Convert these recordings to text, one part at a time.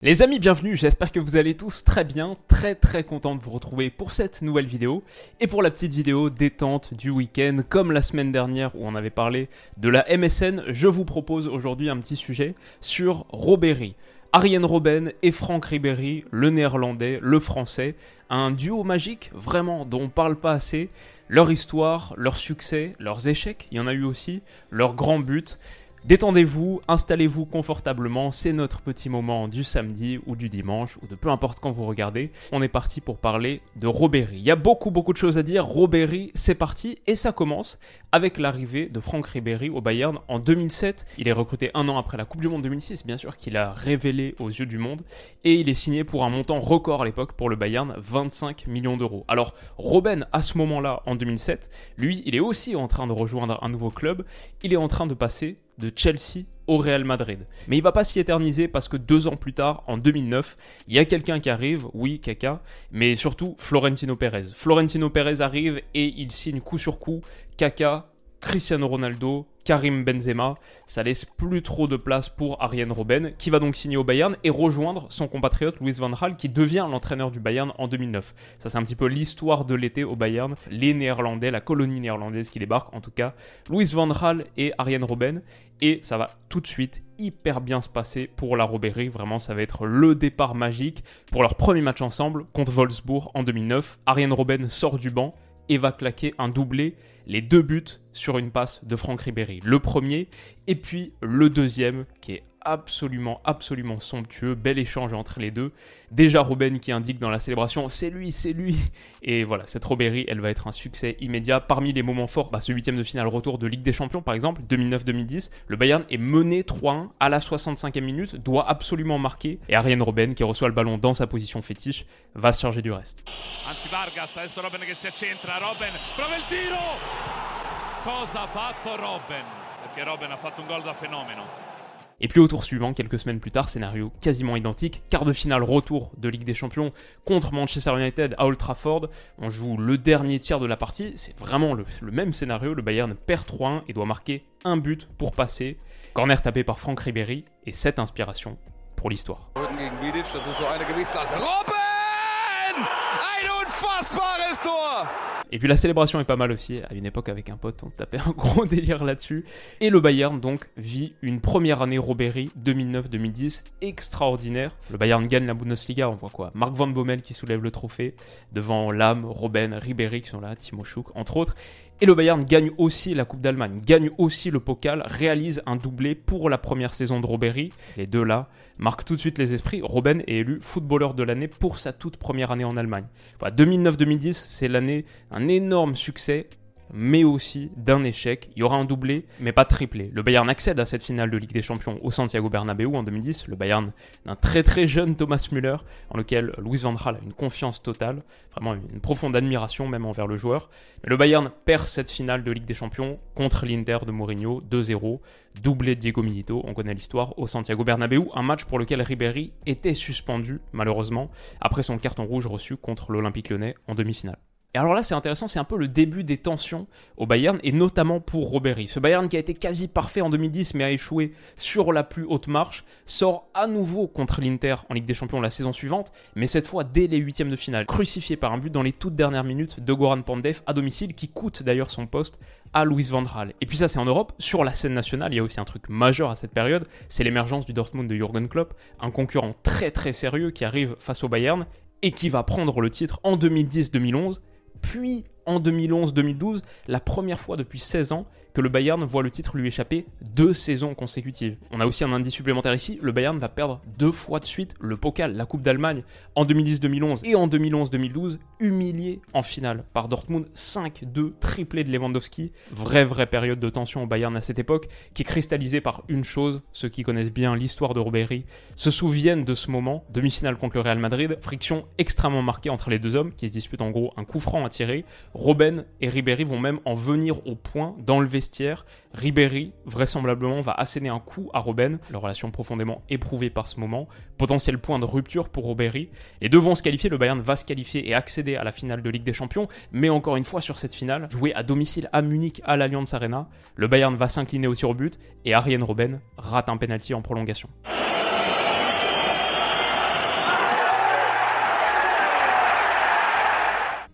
Les amis, bienvenue, j'espère que vous allez tous très bien, très très content de vous retrouver pour cette nouvelle vidéo et pour la petite vidéo détente du week-end, comme la semaine dernière où on avait parlé de la MSN, je vous propose aujourd'hui un petit sujet sur Robéry. Ariane Robben et Franck Ribéry, le néerlandais, le français, un duo magique vraiment dont on parle pas assez. Leur histoire, leur succès, leurs échecs, il y en a eu aussi, leurs grands buts. Détendez-vous, installez-vous confortablement, c'est notre petit moment du samedi ou du dimanche ou de peu importe quand vous regardez. On est parti pour parler de Robéry. Il y a beaucoup beaucoup de choses à dire. Robéry, c'est parti et ça commence avec l'arrivée de Franck Ribéry au Bayern en 2007. Il est recruté un an après la Coupe du Monde 2006, bien sûr qu'il a révélé aux yeux du monde et il est signé pour un montant record à l'époque pour le Bayern, 25 millions d'euros. Alors Robben à ce moment-là en 2007, lui, il est aussi en train de rejoindre un nouveau club. Il est en train de passer de Chelsea au Real Madrid. Mais il va pas s'y éterniser parce que deux ans plus tard, en 2009, il y a quelqu'un qui arrive, oui, Kaka, mais surtout Florentino Pérez. Florentino Pérez arrive et il signe coup sur coup Kaka, Cristiano Ronaldo, Karim Benzema. Ça laisse plus trop de place pour Ariane Robben, qui va donc signer au Bayern et rejoindre son compatriote Louis van Gaal, qui devient l'entraîneur du Bayern en 2009. Ça, c'est un petit peu l'histoire de l'été au Bayern. Les Néerlandais, la colonie néerlandaise qui débarque, en tout cas, Louis van Gaal et Ariane Robben. Et ça va tout de suite hyper bien se passer pour la Robéry. Vraiment, ça va être le départ magique pour leur premier match ensemble contre Wolfsburg en 2009. Ariane Robben sort du banc et va claquer un doublé, les deux buts sur une passe de Franck Ribéry. Le premier, et puis le deuxième, qui est absolument, absolument somptueux. Bel échange entre les deux. Déjà Robben qui indique dans la célébration c'est lui, c'est lui. Et voilà, cette Robéry, elle va être un succès immédiat. Parmi les moments forts, bah, ce huitième de finale retour de Ligue des Champions par exemple, 2009-2010, le Bayern est mené 3-1 à la 65e minute, doit absolument marquer. Et Ariane Robben qui reçoit le ballon dans sa position fétiche va se charger du reste. Anzi Vargas, adesso Robben che si accentra, Robben prova tiro! Cosa ha fatto Robben? Perché Robben ha fatto un gol da fenomeno. Et puis au tour suivant, quelques semaines plus tard, scénario quasiment identique, quart de finale retour de Ligue des Champions contre Manchester United à Old Trafford. On joue le dernier tiers de la partie, c'est vraiment le, même scénario, le Bayern perd 3-1 et doit marquer un but pour passer. Corner tapé par Franck Ribéry et cette inspiration pour l'histoire. Et puis la célébration est pas mal aussi. À une époque, avec un pote, on tapait un gros délire là-dessus. Et le Bayern, donc, vit une première année Robéry 2009-2010 extraordinaire. Le Bayern gagne la Bundesliga. On voit quoi? Marc Van Bommel qui soulève le trophée devant Lam, Robben, Ribéry qui sont là, Timo Schuck, entre autres. Et le Bayern gagne aussi la Coupe d'Allemagne, gagne aussi le Pokal, réalise un doublé pour la première saison de Robéry. Les deux là marquent tout de suite les esprits. Robben est élu footballeur de l'année pour sa toute première année en Allemagne. Voilà, 2009-2010, c'est l'année, un énorme succès mais aussi d'un échec. Il y aura un doublé, mais pas triplé. Le Bayern accède à cette finale de Ligue des Champions au Santiago Bernabéu en 2010. Le Bayern d'un très très jeune Thomas Müller, en lequel Louis van a une confiance totale, vraiment une profonde admiration même envers le joueur. Mais le Bayern perd cette finale de Ligue des Champions contre l'Inter de Mourinho 2-0, doublé Diego Milito, on connaît l'histoire, au Santiago Bernabéu, un match pour lequel Ribéry était suspendu malheureusement après son carton rouge reçu contre l'Olympique lyonnais en demi-finale. Et alors là, c'est intéressant, c'est un peu le début des tensions au Bayern, et notamment pour Robéry. Ce Bayern qui a été quasi parfait en 2010, mais a échoué sur la plus haute marche, sort à nouveau contre l'Inter en Ligue des Champions la saison suivante, mais cette fois dès les huitièmes de finale, crucifié par un but dans les toutes dernières minutes de Goran Pandev à domicile, qui coûte d'ailleurs son poste à Louis Van Gaal. Et puis ça, c'est en Europe. Sur la scène nationale, il y a aussi un truc majeur à cette période, c'est l'émergence du Dortmund de Jürgen Klopp, un concurrent très très sérieux qui arrive face au Bayern et qui va prendre le titre en 2010-2011 puis en 2011-2012, la première fois depuis 16 ans que le Bayern voit le titre lui échapper deux saisons consécutives. On a aussi un indice supplémentaire ici, le Bayern va perdre deux fois de suite le Pokal, la Coupe d'Allemagne, en 2010-2011 et en 2011-2012, humilié en finale par Dortmund, 5-2, triplé de Lewandowski. Vraie, vraie période de tension au Bayern à cette époque, qui est cristallisée par une chose, ceux qui connaissent bien l'histoire de Ribéry se souviennent de ce moment, demi-finale contre le Real Madrid, friction extrêmement marquée entre les deux hommes, qui se disputent en gros un coup franc à tirer. Robben et Ribéry vont même en venir au point le Ribéry, vraisemblablement, va asséner un coup à Robben, leur relation profondément éprouvée par ce moment, potentiel point de rupture pour Ribéry. Les deux vont se qualifier, le Bayern va se qualifier et accéder à la finale de Ligue des Champions, mais encore une fois sur cette finale, jouée à domicile à Munich à l'Allianz Arena, le Bayern va s'incliner au tir au but et Arjen Robben rate un penalty en prolongation.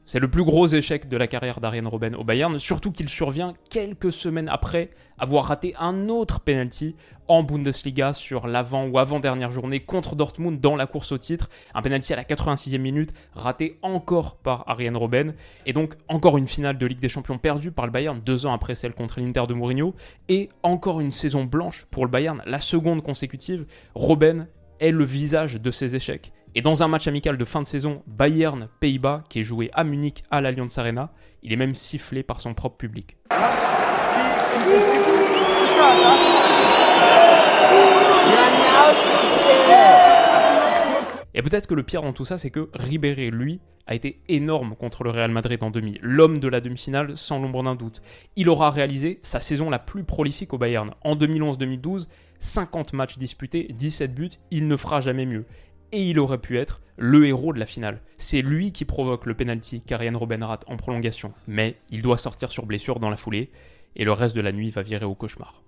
C'est le plus gros échec de la carrière d'Ariane Robben au Bayern, surtout qu'il survient quelques semaines après avoir raté un autre penalty en Bundesliga sur l'avant ou avant-dernière journée contre Dortmund dans la course au titre. Un penalty à la 86e minute, raté encore par Ariane Robben. Et donc encore une finale de Ligue des Champions perdue par le Bayern deux ans après celle contre l'Inter de Mourinho. Et encore une saison blanche pour le Bayern, la seconde consécutive. Robben est le visage de ses échecs. Et dans un match amical de fin de saison Bayern-Pays-Bas qui est joué à Munich à l'Allianz Arena, il est même sifflé par son propre public. Et peut-être que le pire dans tout ça, c'est que Ribéry, lui, a été énorme contre le Real Madrid en demi. L'homme de la demi-finale, sans l'ombre d'un doute. Il aura réalisé sa saison la plus prolifique au Bayern. En 2011-2012, 50 matchs disputés, 17 buts, il ne fera jamais mieux et il aurait pu être le héros de la finale. C'est lui qui provoque le penalty qu'Ariane Robben rate en prolongation, mais il doit sortir sur blessure dans la foulée, et le reste de la nuit va virer au cauchemar.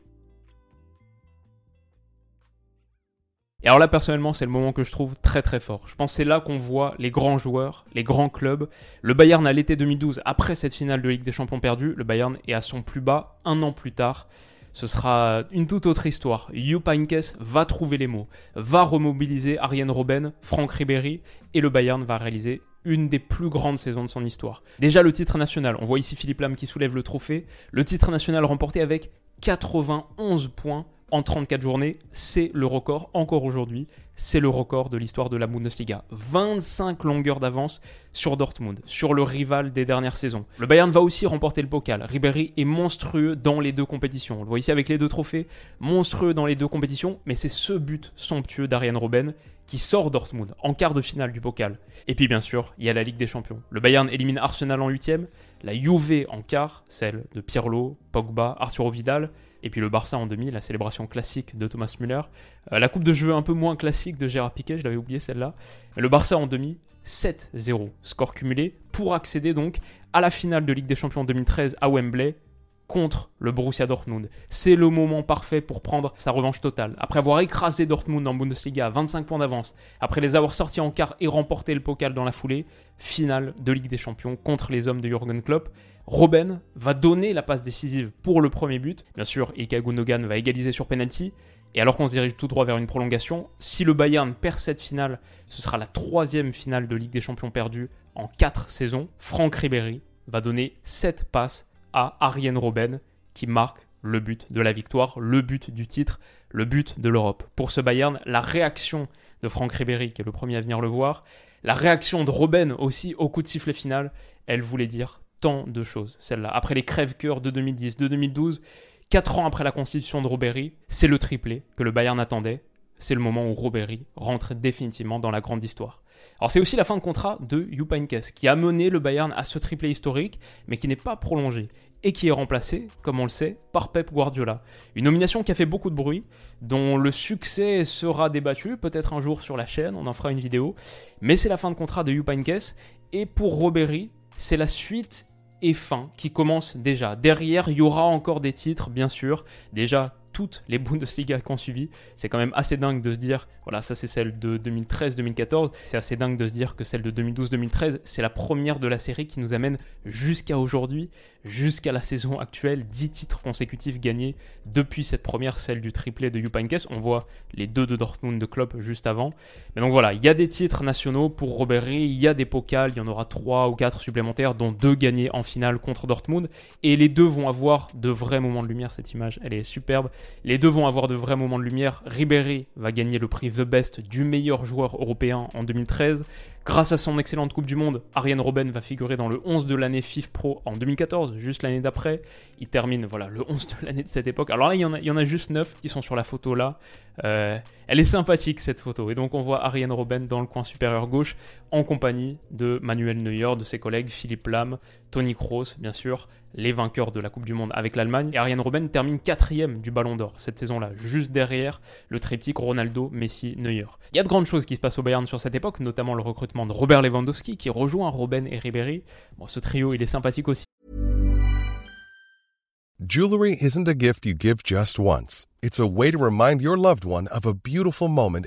Et alors là, personnellement, c'est le moment que je trouve très très fort. Je pense que c'est là qu'on voit les grands joueurs, les grands clubs. Le Bayern à l'été 2012, après cette finale de Ligue des Champions perdue, le Bayern est à son plus bas un an plus tard ce sera une toute autre histoire. Jupp Heynckes va trouver les mots, va remobiliser Ariane Robben, Franck Ribéry, et le Bayern va réaliser une des plus grandes saisons de son histoire. Déjà le titre national, on voit ici Philippe Lam qui soulève le trophée, le titre national remporté avec 91 points en 34 journées, c'est le record encore aujourd'hui, c'est le record de l'histoire de la Bundesliga. 25 longueurs d'avance sur Dortmund, sur le rival des dernières saisons. Le Bayern va aussi remporter le Pokal. Ribéry est monstrueux dans les deux compétitions. On le voit ici avec les deux trophées, monstrueux dans les deux compétitions, mais c'est ce but somptueux d'Ariane Robben qui sort Dortmund en quart de finale du Pokal. Et puis bien sûr, il y a la Ligue des Champions. Le Bayern élimine Arsenal en huitième, la Juve en quart, celle de Pirlo, Pogba, Arturo Vidal, et puis le Barça en demi, la célébration classique de Thomas Müller. Euh, la coupe de jeu un peu moins classique de Gérard Piquet, je l'avais oublié celle-là. Le Barça en demi, 7-0, score cumulé, pour accéder donc à la finale de Ligue des Champions 2013 à Wembley contre le Borussia Dortmund. C'est le moment parfait pour prendre sa revanche totale. Après avoir écrasé Dortmund en Bundesliga à 25 points d'avance, après les avoir sortis en quart et remporté le Pokal dans la foulée, finale de Ligue des Champions contre les hommes de Jürgen Klopp. Robben va donner la passe décisive pour le premier but. Bien sûr, Ilkay Gundogan va égaliser sur penalty. Et alors qu'on se dirige tout droit vers une prolongation, si le Bayern perd cette finale, ce sera la troisième finale de Ligue des Champions perdue en 4 saisons. Franck Ribéry va donner 7 passes à Ariane Robben qui marque le but de la victoire, le but du titre, le but de l'Europe. Pour ce Bayern, la réaction de Franck Ribéry, qui est le premier à venir le voir, la réaction de Robben aussi au coup de sifflet final, elle voulait dire tant de choses, celle-là. Après les crèves-cœurs de 2010, de 2012, 4 ans après la constitution de Robéry, c'est le triplé que le Bayern attendait. C'est le moment où Robéry rentre définitivement dans la grande histoire. Alors c'est aussi la fin de contrat de Jupp qui a mené le Bayern à ce triplé historique, mais qui n'est pas prolongé et qui est remplacé, comme on le sait, par Pep Guardiola. Une nomination qui a fait beaucoup de bruit, dont le succès sera débattu, peut-être un jour sur la chaîne, on en fera une vidéo, mais c'est la fin de contrat de Jupp et pour Robéry, c'est la suite et fin qui commence déjà. Derrière, il y aura encore des titres, bien sûr. Déjà, toutes les Bundesliga qui ont suivi. C'est quand même assez dingue de se dire, voilà, ça c'est celle de 2013-2014. C'est assez dingue de se dire que celle de 2012-2013, c'est la première de la série qui nous amène jusqu'à aujourd'hui, jusqu'à la saison actuelle, 10 titres consécutifs gagnés depuis cette première, celle du triplé de Jupp On voit les deux de Dortmund de Klopp juste avant. Mais donc voilà, il y a des titres nationaux pour Robert il y a des pokals, il y en aura 3 ou 4 supplémentaires, dont 2 gagnés en finale contre Dortmund. Et les deux vont avoir de vrais moments de lumière, cette image, elle est superbe. Les deux vont avoir de vrais moments de lumière. Ribéry va gagner le prix The Best du meilleur joueur européen en 2013. Grâce à son excellente Coupe du Monde, Ariane Robben va figurer dans le 11 de l'année FIF Pro en 2014, juste l'année d'après. Il termine voilà, le 11 de l'année de cette époque. Alors là, il y, en a, juste 9 qui sont sur la photo là. Euh, elle est sympathique cette photo. Et donc on voit Ariane Robben dans le coin supérieur gauche en compagnie de Manuel Neuer, de ses collègues Philippe Lam, Tony Kroos, bien sûr, les vainqueurs de la Coupe du Monde avec l'Allemagne. Et Ariane Robben termine quatrième du Ballon d'Or cette saison-là, juste derrière le triptyque Ronaldo, Messi, Neuer. Il y a de grandes choses qui se passent au Bayern sur cette époque, notamment le recrutement de Robert Lewandowski qui rejoint Robben et Ribéry. Bon, ce trio, il est sympathique aussi. Jewelry moment.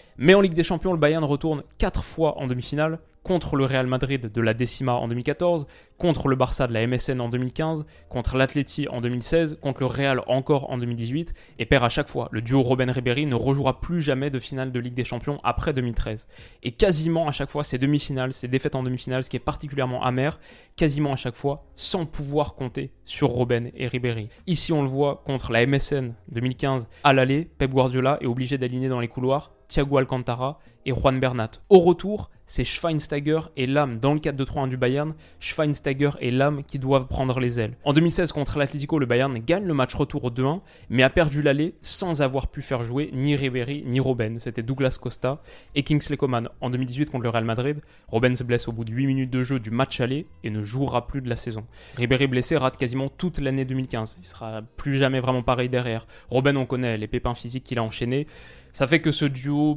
Mais en Ligue des Champions, le Bayern retourne 4 fois en demi-finale contre le Real Madrid de la Decima en 2014, contre le Barça de la MSN en 2015, contre l'Atleti en 2016, contre le Real encore en 2018, et perd à chaque fois. Le duo Robben-Ribéry ne rejouera plus jamais de finale de Ligue des Champions après 2013. Et quasiment à chaque fois, ces demi-finales, ces défaites en demi-finale, ce qui est particulièrement amer, quasiment à chaque fois, sans pouvoir compter sur Robben et Ribéry. Ici, on le voit contre la MSN 2015 à l'aller, Pep Guardiola est obligé d'aligner dans les couloirs Thiago Alcantara et Juan Bernat. Au retour, c'est Schweinsteiger et Lam dans le 4-2-3-1 du Bayern, Schweinsteiger et Lam qui doivent prendre les ailes. En 2016 contre l'Atlético, le Bayern gagne le match retour au 2-1, mais a perdu l'aller sans avoir pu faire jouer ni Ribéry ni Robben. C'était Douglas Costa et Kingsley Coman. En 2018 contre le Real Madrid, Robben se blesse au bout de 8 minutes de jeu du match aller et ne jouera plus de la saison. Ribéry blessé rate quasiment toute l'année 2015. Il sera plus jamais vraiment pareil derrière. Robben, on connaît les pépins physiques qu'il a enchaînés. Ça fait que ce duo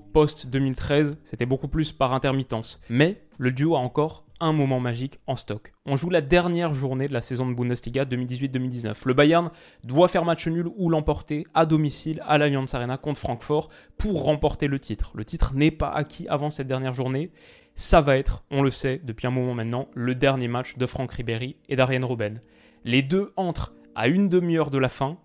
post-2013, c'était beaucoup plus par intermittence. Mais le duo a encore un moment magique en stock. On joue la dernière journée de la saison de Bundesliga 2018-2019. Le Bayern doit faire match nul ou l'emporter à domicile à l'Allianz Arena contre Francfort pour remporter le titre. Le titre n'est pas acquis avant cette dernière journée. Ça va être, on le sait depuis un moment maintenant, le dernier match de Franck Ribéry et d'Ariane Robben. Les deux entrent à une demi-heure de la fin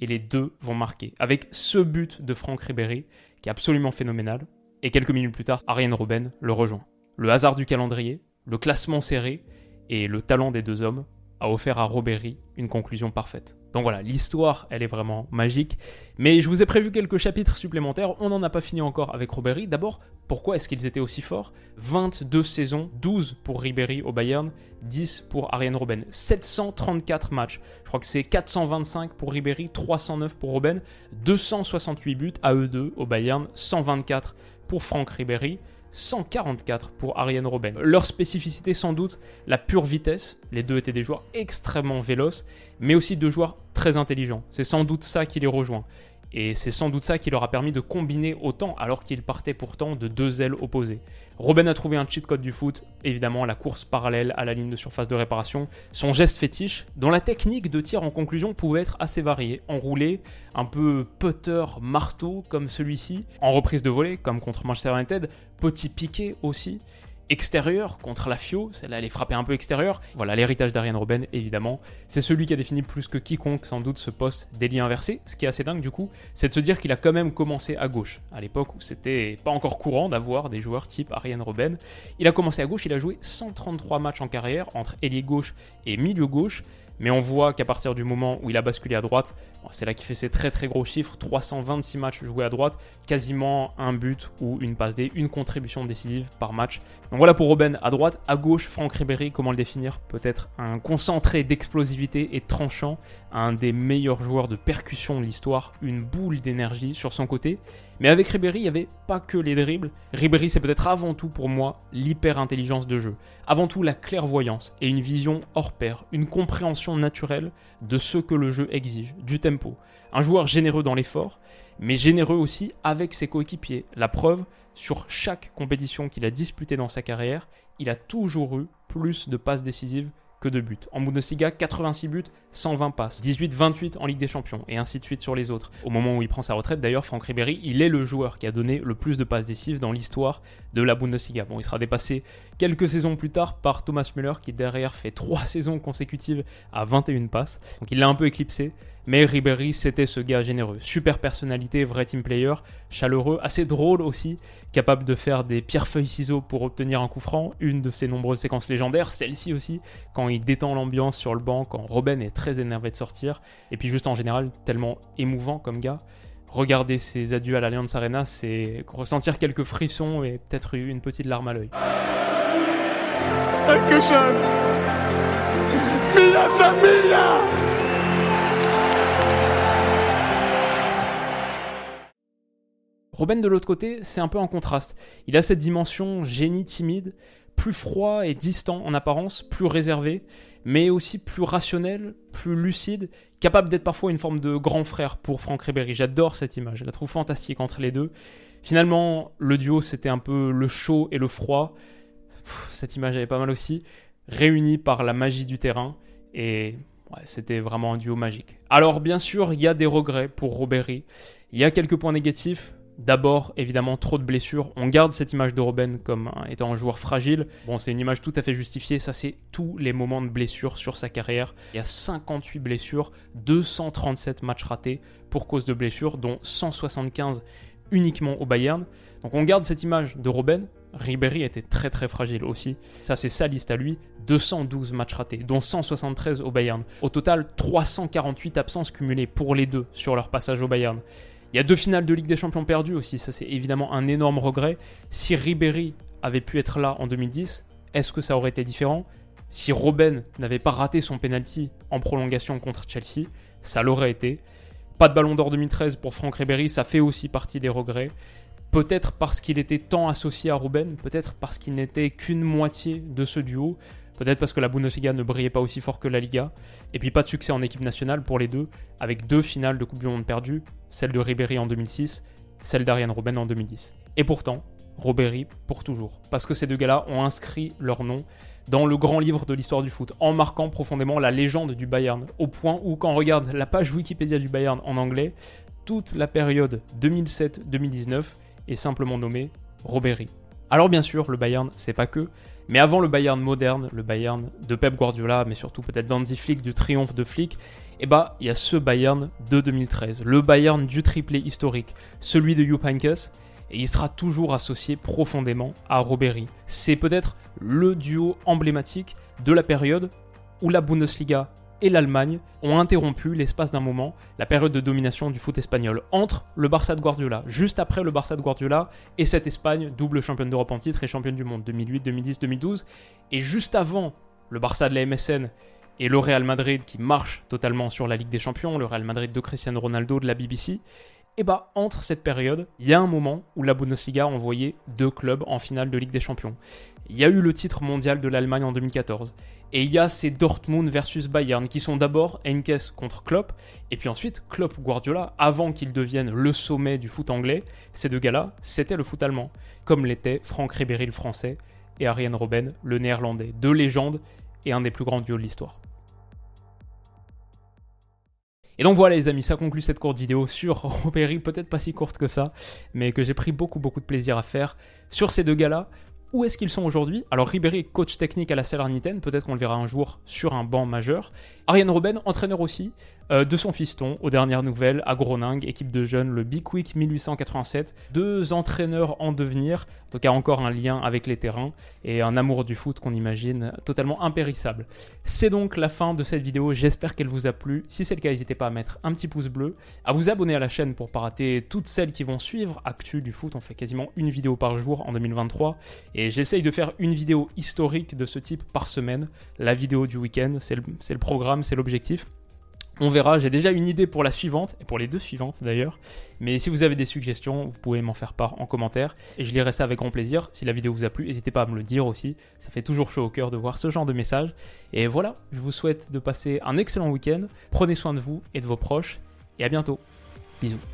et les deux vont marquer. Avec ce but de Franck Ribéry, qui est absolument phénoménal, et quelques minutes plus tard, Ariane Robben le rejoint. Le hasard du calendrier, le classement serré et le talent des deux hommes a offert à Robéry une conclusion parfaite. Donc voilà, l'histoire, elle est vraiment magique. Mais je vous ai prévu quelques chapitres supplémentaires. On n'en a pas fini encore avec Robéry. D'abord, pourquoi est-ce qu'ils étaient aussi forts? 22 saisons, 12 pour Ribéry au Bayern, 10 pour Ariane Robben. 734 matchs. Je crois que c'est 425 pour Ribéry, 309 pour Robben, 268 buts à eux deux au Bayern, 124 pour Franck Ribéry. 144 pour Ariane Robben. Leur spécificité sans doute, la pure vitesse. Les deux étaient des joueurs extrêmement véloces, mais aussi deux joueurs très intelligents. C'est sans doute ça qui les rejoint. Et c'est sans doute ça qui leur a permis de combiner autant alors qu'ils partaient pourtant de deux ailes opposées. Robben a trouvé un cheat code du foot, évidemment la course parallèle à la ligne de surface de réparation, son geste fétiche, dont la technique de tir en conclusion pouvait être assez variée, enroulé, un peu putter, marteau comme celui-ci, en reprise de volée comme contre Manchester United, petit piqué aussi, extérieur contre la Fio, celle-là elle est frappée un peu extérieur. Voilà, l'héritage d'Ariane Robben, évidemment. C'est celui qui a défini plus que quiconque, sans doute, ce poste d'ailier inversé. Ce qui est assez dingue, du coup, c'est de se dire qu'il a quand même commencé à gauche, à l'époque où c'était pas encore courant d'avoir des joueurs type Ariane Robben. Il a commencé à gauche, il a joué 133 matchs en carrière, entre ailier gauche et milieu gauche. Mais on voit qu'à partir du moment où il a basculé à droite, c'est là qu'il fait ses très très gros chiffres, 326 matchs joués à droite, quasiment un but ou une passe D, une contribution décisive par match. Donc voilà pour Robben à droite, à gauche, Franck Ribéry, comment le définir? Peut-être un concentré d'explosivité et tranchant, un des meilleurs joueurs de percussion de l'histoire, une boule d'énergie sur son côté. Mais avec Ribéry, il n'y avait pas que les dribbles. Ribéry, c'est peut-être avant tout pour moi l'hyper-intelligence de jeu. Avant tout la clairvoyance et une vision hors pair, une compréhension naturelle de ce que le jeu exige, du tempo. Un joueur généreux dans l'effort, mais généreux aussi avec ses coéquipiers. La preuve, sur chaque compétition qu'il a disputée dans sa carrière, il a toujours eu plus de passes décisives de buts. En Bundesliga, 86 buts, 120 passes, 18-28 en Ligue des Champions, et ainsi de suite sur les autres. Au moment où il prend sa retraite, d'ailleurs, Franck Ribéry, il est le joueur qui a donné le plus de passes décisives dans l'histoire de la Bundesliga. Bon, il sera dépassé quelques saisons plus tard par Thomas Müller, qui derrière fait 3 saisons consécutives à 21 passes. Donc il l'a un peu éclipsé. Mais Ribéry, c'était ce gars généreux. Super personnalité, vrai team player, chaleureux, assez drôle aussi, capable de faire des pierres-feuilles-ciseaux pour obtenir un coup franc. Une de ses nombreuses séquences légendaires, celle-ci aussi, quand il détend l'ambiance sur le banc, quand Robben est très énervé de sortir. Et puis juste en général, tellement émouvant comme gars. Regarder ses adieux à l'Alliance Arena, c'est ressentir quelques frissons et peut-être une petite larme à l'œil. Robin de l'autre côté, c'est un peu un contraste. Il a cette dimension génie timide, plus froid et distant en apparence, plus réservé, mais aussi plus rationnel, plus lucide, capable d'être parfois une forme de grand frère pour Franck Ribéry. J'adore cette image, je la trouve fantastique entre les deux. Finalement, le duo, c'était un peu le chaud et le froid. Cette image avait pas mal aussi, réunis par la magie du terrain, et c'était vraiment un duo magique. Alors bien sûr, il y a des regrets pour Ribéry, il y a quelques points négatifs, D'abord, évidemment, trop de blessures. On garde cette image de Robben comme étant un joueur fragile. Bon, c'est une image tout à fait justifiée. Ça, c'est tous les moments de blessures sur sa carrière. Il y a 58 blessures, 237 matchs ratés pour cause de blessures, dont 175 uniquement au Bayern. Donc on garde cette image de Robben. Ribéry était très très fragile aussi. Ça, c'est sa liste à lui. 212 matchs ratés, dont 173 au Bayern. Au total, 348 absences cumulées pour les deux sur leur passage au Bayern. Il y a deux finales de Ligue des Champions perdues aussi, ça c'est évidemment un énorme regret. Si Ribéry avait pu être là en 2010, est-ce que ça aurait été différent? Si Robben n'avait pas raté son penalty en prolongation contre Chelsea, ça l'aurait été. Pas de ballon d'or 2013 pour Franck Ribéry, ça fait aussi partie des regrets. Peut-être parce qu'il était tant associé à Robben, peut-être parce qu'il n'était qu'une moitié de ce duo. Peut-être parce que la Bundesliga ne brillait pas aussi fort que la Liga. Et puis pas de succès en équipe nationale pour les deux, avec deux finales de Coupe du Monde perdues, celle de Ribéry en 2006, celle d'Ariane Robben en 2010. Et pourtant, Ribéry pour toujours. Parce que ces deux gars-là ont inscrit leur nom dans le grand livre de l'histoire du foot, en marquant profondément la légende du Bayern, au point où quand on regarde la page Wikipédia du Bayern en anglais, toute la période 2007-2019 est simplement nommée Ribéry. Alors bien sûr, le Bayern, c'est pas que, mais avant le Bayern moderne, le Bayern de Pep Guardiola, mais surtout peut-être d'Andy Flick, du triomphe de Flick, eh bah, il y a ce Bayern de 2013, le Bayern du triplé historique, celui de Jupp Heynckes, et il sera toujours associé profondément à Robéry. C'est peut-être le duo emblématique de la période où la Bundesliga et l'Allemagne ont interrompu l'espace d'un moment la période de domination du foot espagnol entre le Barça de Guardiola, juste après le Barça de Guardiola et cette Espagne double championne d'Europe en titre et championne du monde 2008, 2010, 2012 et juste avant le Barça de la MSN et le Real Madrid qui marche totalement sur la Ligue des Champions, le Real Madrid de Cristiano Ronaldo de la BBC, et bah entre cette période, il y a un moment où la Bundesliga a envoyé deux clubs en finale de Ligue des Champions. Il y a eu le titre mondial de l'Allemagne en 2014. Et il y a ces Dortmund versus Bayern qui sont d'abord Enkes contre Klopp, et puis ensuite Klopp-Guardiola, avant qu'ils deviennent le sommet du foot anglais. Ces deux gars-là, c'était le foot allemand, comme l'étaient Franck Ribéry le français et Arjen Robben le néerlandais. Deux légendes et un des plus grands duos de l'histoire. Et donc voilà les amis, ça conclut cette courte vidéo sur Ribéry, peut-être pas si courte que ça, mais que j'ai pris beaucoup beaucoup de plaisir à faire sur ces deux gars-là. Où est-ce qu'ils sont aujourd'hui Alors Ribéry coach technique à la Salernitaine, peut-être qu'on le verra un jour sur un banc majeur. Ariane Robben, entraîneur aussi, euh, de son fiston, aux dernières nouvelles, à Groningue, équipe de jeunes, le Big Week 1887. Deux entraîneurs en devenir, en tout cas encore un lien avec les terrains, et un amour du foot qu'on imagine totalement impérissable. C'est donc la fin de cette vidéo, j'espère qu'elle vous a plu. Si c'est le cas, n'hésitez pas à mettre un petit pouce bleu, à vous abonner à la chaîne pour pas rater toutes celles qui vont suivre. Actu du foot, on fait quasiment une vidéo par jour en 2023, et j'essaye de faire une vidéo historique de ce type par semaine. La vidéo du week-end, c'est le programme, c'est l'objectif. On verra, j'ai déjà une idée pour la suivante, et pour les deux suivantes d'ailleurs. Mais si vous avez des suggestions, vous pouvez m'en faire part en commentaire, et je lirai ça avec grand plaisir. Si la vidéo vous a plu, n'hésitez pas à me le dire aussi, ça fait toujours chaud au cœur de voir ce genre de messages. Et voilà, je vous souhaite de passer un excellent week-end, prenez soin de vous et de vos proches, et à bientôt. Bisous.